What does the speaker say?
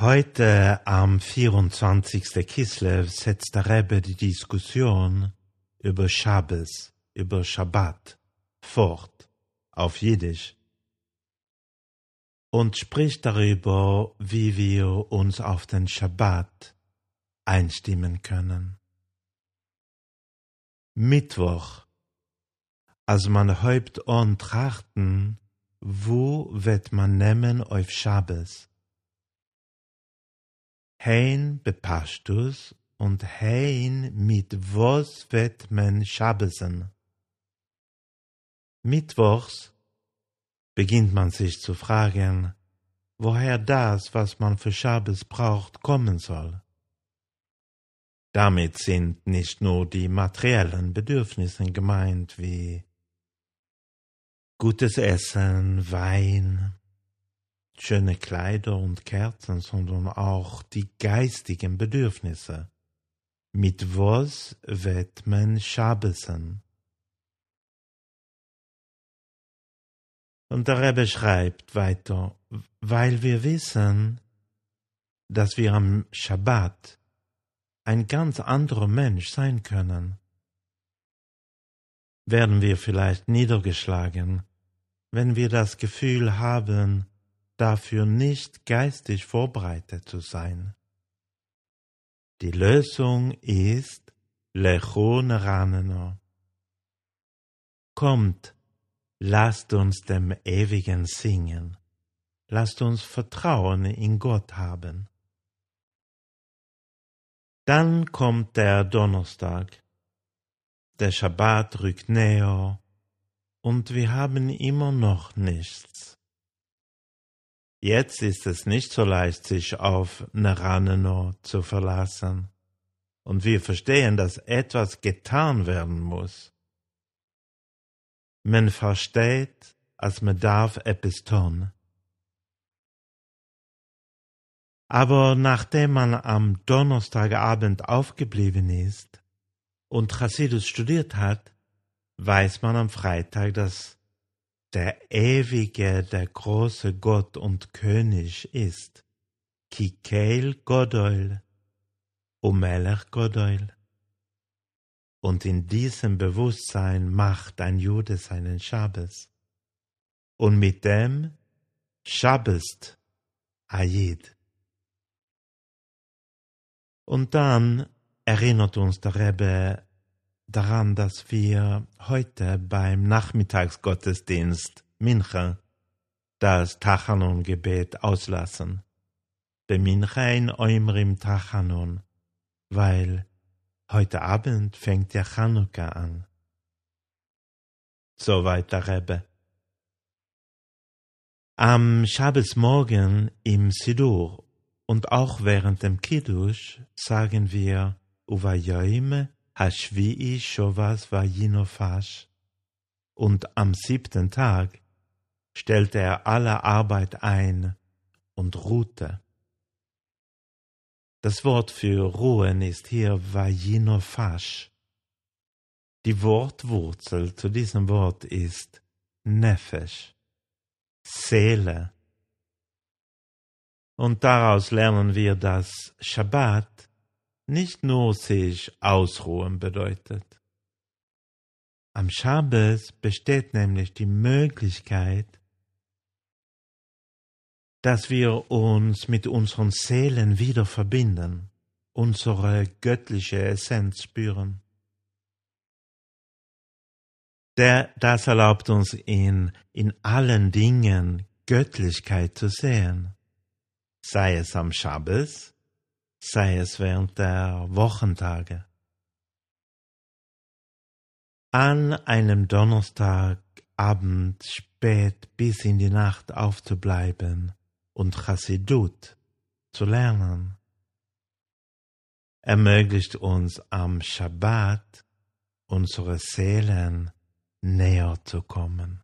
Heute am 24. Kislev setzt der Rebbe die Diskussion über Shabbos, über Shabbat fort, auf Jiddisch, und spricht darüber, wie wir uns auf den Shabbat einstimmen können. Mittwoch, als man häupt an trachten, wo wird man nehmen auf Shabbos? Hein bepastus und hein mit was wird man Schabbesen. Mittwochs beginnt man sich zu fragen, woher das, was man für Schabbes braucht, kommen soll. Damit sind nicht nur die materiellen Bedürfnisse gemeint wie gutes Essen, Wein, schöne Kleider und Kerzen, sondern auch die geistigen Bedürfnisse. Mit was wird man Schabbesen? Und der Rebbe schreibt weiter, weil wir wissen, dass wir am Schabbat ein ganz anderer Mensch sein können, werden wir vielleicht niedergeschlagen, wenn wir das Gefühl haben, dafür nicht geistig vorbereitet zu sein. Die Lösung ist Lechon Raneno. Kommt, lasst uns dem Ewigen singen, lasst uns Vertrauen in Gott haben. Dann kommt der Donnerstag, der Schabbat rückt näher, und wir haben immer noch nichts. Jetzt ist es nicht so leicht, sich auf Naraneno zu verlassen. Und wir verstehen, dass etwas getan werden muss. Man versteht, als man darf etwas tun. Aber nachdem man am Donnerstagabend aufgeblieben ist und Chassidus studiert hat, weiß man am Freitag, dass der ewige, der große Gott und König ist. Kikeil Godol, Umelech Godol. Und in diesem Bewusstsein macht ein Jude seinen Schabbes. Und mit dem Schabbest Ayid. Und dann erinnert uns der Rebbe daran, dass wir heute beim Nachmittagsgottesdienst Mincha das Tachanon-Gebet auslassen. Bemincha in Eumrim Tachanon, weil heute Abend fängt ja Chanukka an. Soweit der Rebbe. Am Schabbesmorgen im Sidur und auch während dem Kiddush sagen wir Uvayoime Hashvi'i Shovas Vayinofash. Und am siebten Tag stellte er alle Arbeit ein und ruhte. Das Wort für ruhen ist hier Vayinofash. Die Wortwurzel zu diesem Wort ist Nefesh, Seele. Und daraus lernen wir, dass Shabbat nicht nur sich ausruhen bedeutet. Am Schabbes besteht nämlich die Möglichkeit, dass wir uns mit unseren Seelen wieder verbinden, unsere göttliche Essenz spüren. Der, das erlaubt uns in, in allen Dingen Göttlichkeit zu sehen, sei es am Schabbes, sei es während der Wochentage. An einem Donnerstagabend spät bis in die Nacht aufzubleiben und Chassidut zu lernen, ermöglicht uns am Schabbat unsere Seelen näher zu kommen.